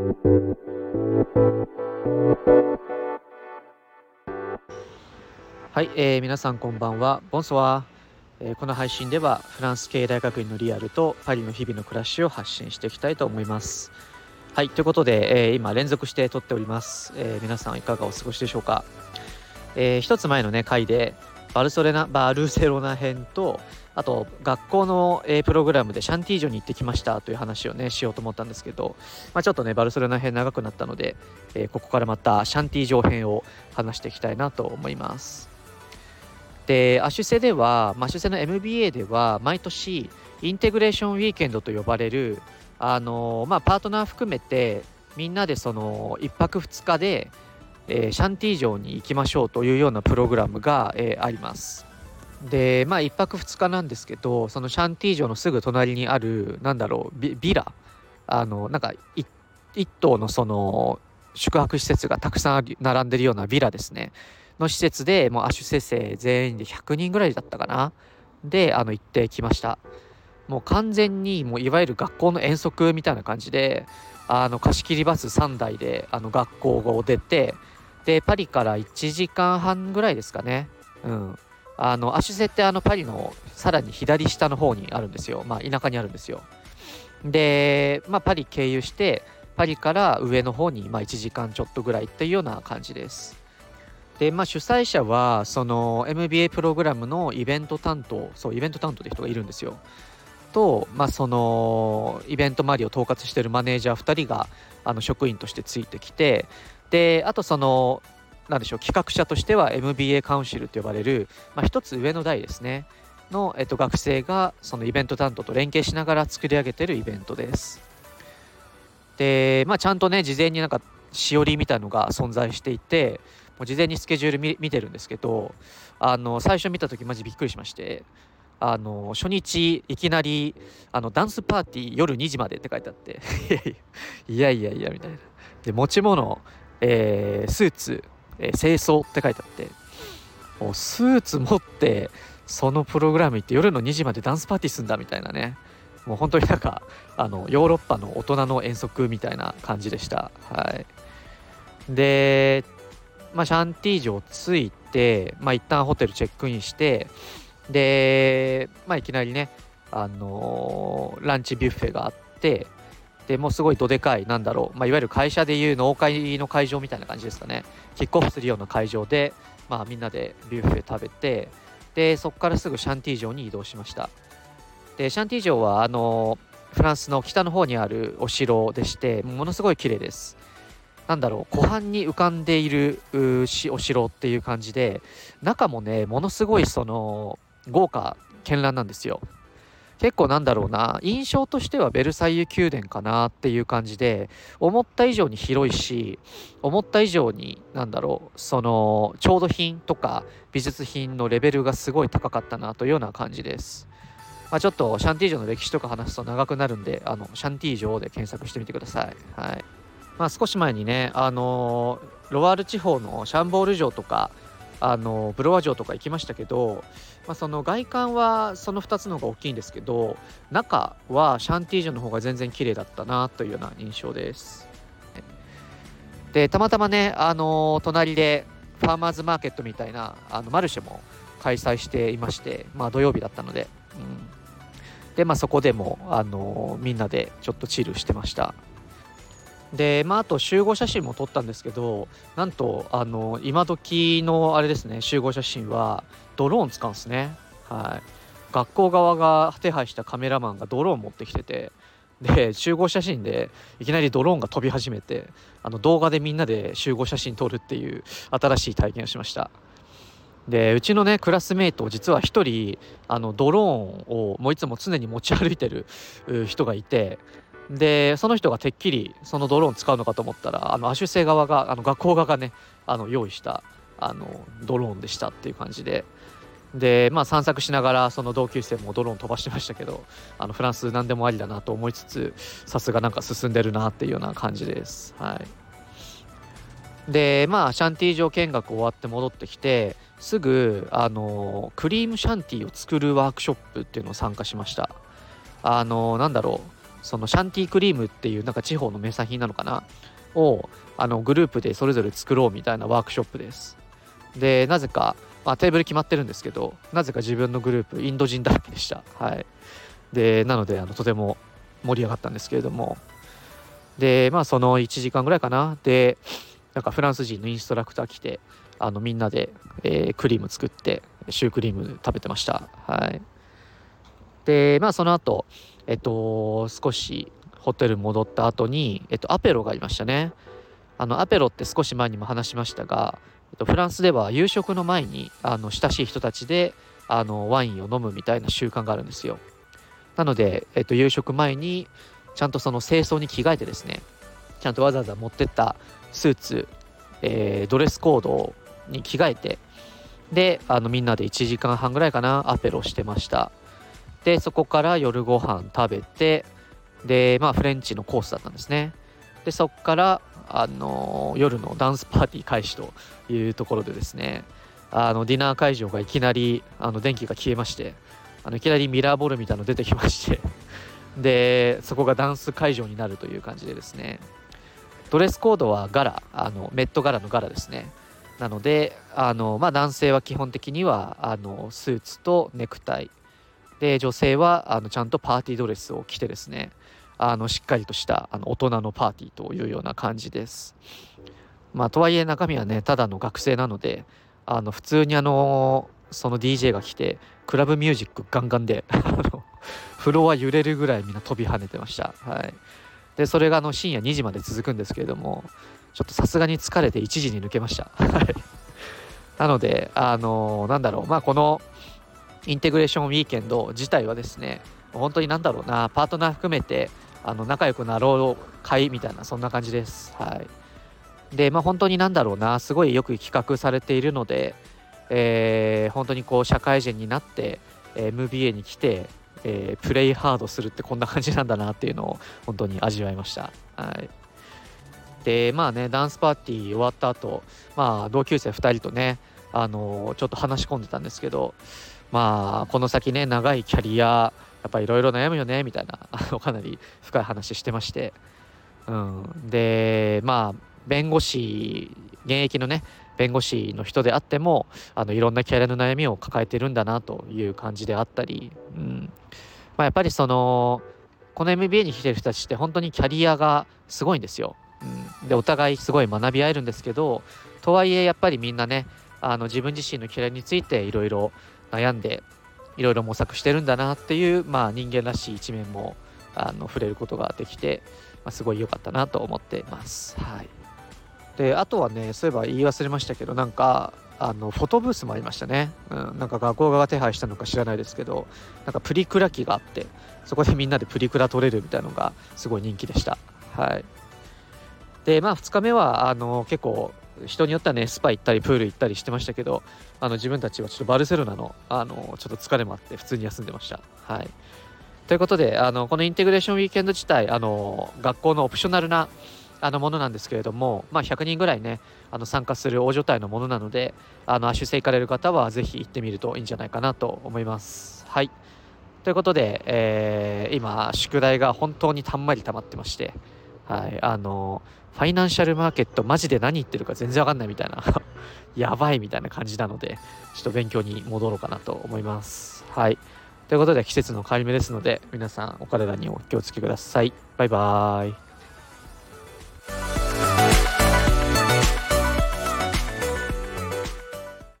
はい、えー、皆さんこんばんは。ボンソワえー、この配信ではフランス系大学院のリアルとパリの日々の暮らしを発信していきたいと思います。はい、ということで、えー、今連続して撮っております。えー、皆さんいかがお過ごしでしょうか。えー、一つ前のね回でバルソレナバルセロナ編とあと学校の、え、プログラムでシャンティージョに行ってきましたという話をねしようと思ったんですけど、まあ、ちょっとねバルセロナ編長くなったので、えー、ここからまたシャンティージョ編を話していきたいなと思います。でアシュセでは、まあ、アシュセの MBA では毎年インテグレーションウィーケンドと呼ばれるあのまあ、パートナー含めてみんなでその1泊2日で、えー、シャンティー城に行きましょうというようなプログラムが、えー、あります。でまあ1泊2日なんですけどそのシャンティー城のすぐ隣にあるなんだろうビビラ。あのなんか1棟のその宿泊施設がたくさん並んでるようなビラですね。の施設でもうアシュセ生全員で100人ぐらいだったかな。であの行ってきました。もう完全にもういわゆる学校の遠足みたいな感じであの貸し切りバス3台であの学校を出てでパリから1時間半ぐらいですかね。うん。あのアシュセってあのパリのさらに左下の方にあるんですよ。まあ田舎にあるんですよ。で、まあ、パリ経由してパリから上の方に、まあ、1時間ちょっとぐらいっていうような感じです。で、まあ、主催者はその MBA プログラムのイベント担当そうイベント担当って人がいるんですよ。と、まあ、そのイベント周りを統括しているマネージャー2人があの職員としてついてきてであとそのなんでしょう企画者としては MBA カウンシルと呼ばれる、まあ、一つ上の代ですねの、えっと、学生がそのイベント担当と連携しながら作り上げてるイベントです。で、まあ、ちゃんとね事前になんかしおりみたいのが存在していてもう事前にスケジュール見てるんですけどあの最初見た時マジびっくりしましてあの初日いきなりあのダンスパーティー夜2時までって書いてあって いやいやいやみたいなで持ち物、えー、スーツ、えー、清掃って書いてあってもうスーツ持ってそのプログラム行って夜の2時までダンスパーティーすんだみたいなね。もう本当になんかあのヨーロッパの大人の遠足みたいな感じでした。はい。でまあシャンティー城着いてまあ一旦ホテルチェックインしてで、まあ、いきなりね、あのー、ランチビュッフェがあってでもうすごいどでかいなんだろう、まあ、いわゆる会社でいう農会の会場みたいな感じですかね。キックオフするような会場で、まあ、みんなでビュッフェ食べてでそこからすぐシャンティ城に移動しました。でシャンティ城はあの、フランスの北の方にあるお城でしてものすごい綺麗です。なんだろう湖畔に浮かんでいるお城っていう感じで中もねものすごいその豪華絢爛なんですよ。結構なんだろうな印象としてはベルサイユ宮殿かなっていう感じで思った以上に広いし思った以上になんだろうその調度品とか美術品のレベルがすごい高かったなというような感じです。まあ、ちょっとシャンティー城の歴史とか話すと長くなるんであのシャンティー城で検索してみてください。はいまあ、少し前にねあのロワール地方のシャンボール城とかあのブロワ城とか行きましたけど、まあ、その外観はその2つの方が大きいんですけど中はシャンティージョの方が全然綺麗だったなというような印象です。でたまたまねあの隣でファーマーズマーケットみたいなあのマルシェも開催していまして、まあ、土曜日だったので、うん、で、まあ、そこでもあのみんなでちょっとチルしてました。で、まあ、あと集合写真も撮ったんですけどなんとあの今時のあれですね集合写真はドローン使うんですね。はい。学校側が手配したカメラマンがドローン持ってきててで集合写真でいきなりドローンが飛び始めてあの動画でみんなで集合写真撮るっていう新しい体験をしました。でうちのねクラスメート実は1人あのドローンをもういつも常に持ち歩いてる人がいてでその人がてっきりそのドローン使うのかと思ったらあのアシュ生側があの学校側がねあの用意したあのドローンでしたっていう感じで。でまあ散策しながらその同級生もドローン飛ばしてましたけどあのフランス何でもありだなと思いつつさすがなんか進んでるなっていうような感じです。はい。でまあシャンティー場見学終わって戻ってきてすぐあのクリームシャンティーを作るワークショップっていうのを参加しました。あのなんだろう。そのシャンティークリームっていうなんか地方の名産品なのかな？をあのグループでそれぞれ作ろうみたいなワークショップです。でなぜか、まあ、テーブル決まってるんですけどなぜか自分のグループインド人だらけでした。はい。でなのであのとても盛り上がったんですけれども。でまあその1時間ぐらいかな。でなんかフランス人のインストラクター来てあのみんなで、えー、クリーム作ってシュークリーム食べてました。はい。でまあその後えっと少しホテル戻った後にえっとアペロがありましたね。あのアペロって少し前にも話しましたが、えっと、フランスでは夕食の前にあの親しい人たちであのワインを飲むみたいな習慣があるんですよ。なので、えっと、夕食前にちゃんとその清掃に着替えてですねちゃんとわざわざ持ってったスーツ、えー、ドレスコードに着替えてであのみんなで1時間半ぐらいかなアペロしてました。でそこから夜ご飯食べてでまあフレンチのコースだったんですね。でそこからあの夜のダンスパーティー開始というところでですねあのディナー会場がいきなりあの電気が消えましてあのいきなりミラーボールみたいなの出てきまして でそこがダンス会場になるという感じでですねドレスコードはガラあのメット柄の柄ですね。なのであの、まあ、男性は基本的にはあのスーツとネクタイで女性はあのちゃんとパーティードレスを着てですねあのしっかりとしたあの大人のパーティーというような感じです。まあ、とはいえ中身はねただの学生なのであの普通にあのその DJ が来てクラブミュージックガンガンでフロア揺れるぐらいみんな飛び跳ねてました。はい、でそれがあの深夜2時まで続くんですけれどもちょっとさすがに疲れて1時に抜けました。なのであのなんだろうまあこのインテグレーションウィーケンド自体はですね本当になんだろうなパートナー含めてあの仲良くなろう会みたいなそんな感じです。はい、でまあ本当になんだろうなすごいよく企画されているので、えー、本当にこう社会人になって、MBA に来て、えー、プレイハードするってこんな感じなんだなっていうのを本当に味わいました。はいでまあねダンスパーティー終わった後まあ同級生2人とねあのちょっと話し込んでたんですけどまあこの先ね長いキャリアやっぱいろいろ悩むよねみたいな あのかなり深い話してまして、うん、でまあ弁護士現役のね弁護士の人であってもあのいろんなキャリアの悩みを抱えてるんだなという感じであったり、うん。まあ、やっぱりそのこの MBA に来てる人たちって本当にキャリアがすごいんですよ。うん、でお互いすごい学び合えるんですけどとはいえやっぱりみんなねあの自分自身のキャリアについていろいろ悩んでいろいろ模索してるんだなっていう、まあ、人間らしい一面もあの触れることができて、まあ、すごい良かったなと思ってます。はい、であとはねそういえば言い忘れましたけどなんかあのフォトブースもありましたね、うん、なんか学校側が手配したのか知らないですけどなんかプリクラ機があってそこでみんなでプリクラ撮れるみたいなのがすごい人気でした。はいでまあ2日目はあの結構人によってはねスパ行ったりプール行ったりしてましたけどあの自分たちはちょっとバルセロナのあのちょっと疲れもあって普通に休んでました。はい、ということであのこの Integration Weekend 自体あの学校の optional なあのものなんですけれども、まあ、100人ぐらいねあの参加する大所帯のものなのであの出世行かれる方はぜひ行ってみるといいんじゃないかなと思います。はいということで、えー、今宿題が本当にたんまり溜まってましてはい、あのファイナンシャルマーケットマジで何言ってるか全然わかんないみたいな。やばいみたいな感じなのでちょっと勉強に戻ろうかなと思います。はい。ということで季節の変わり目ですので皆さんお体にお気をつけください。バイバーイ。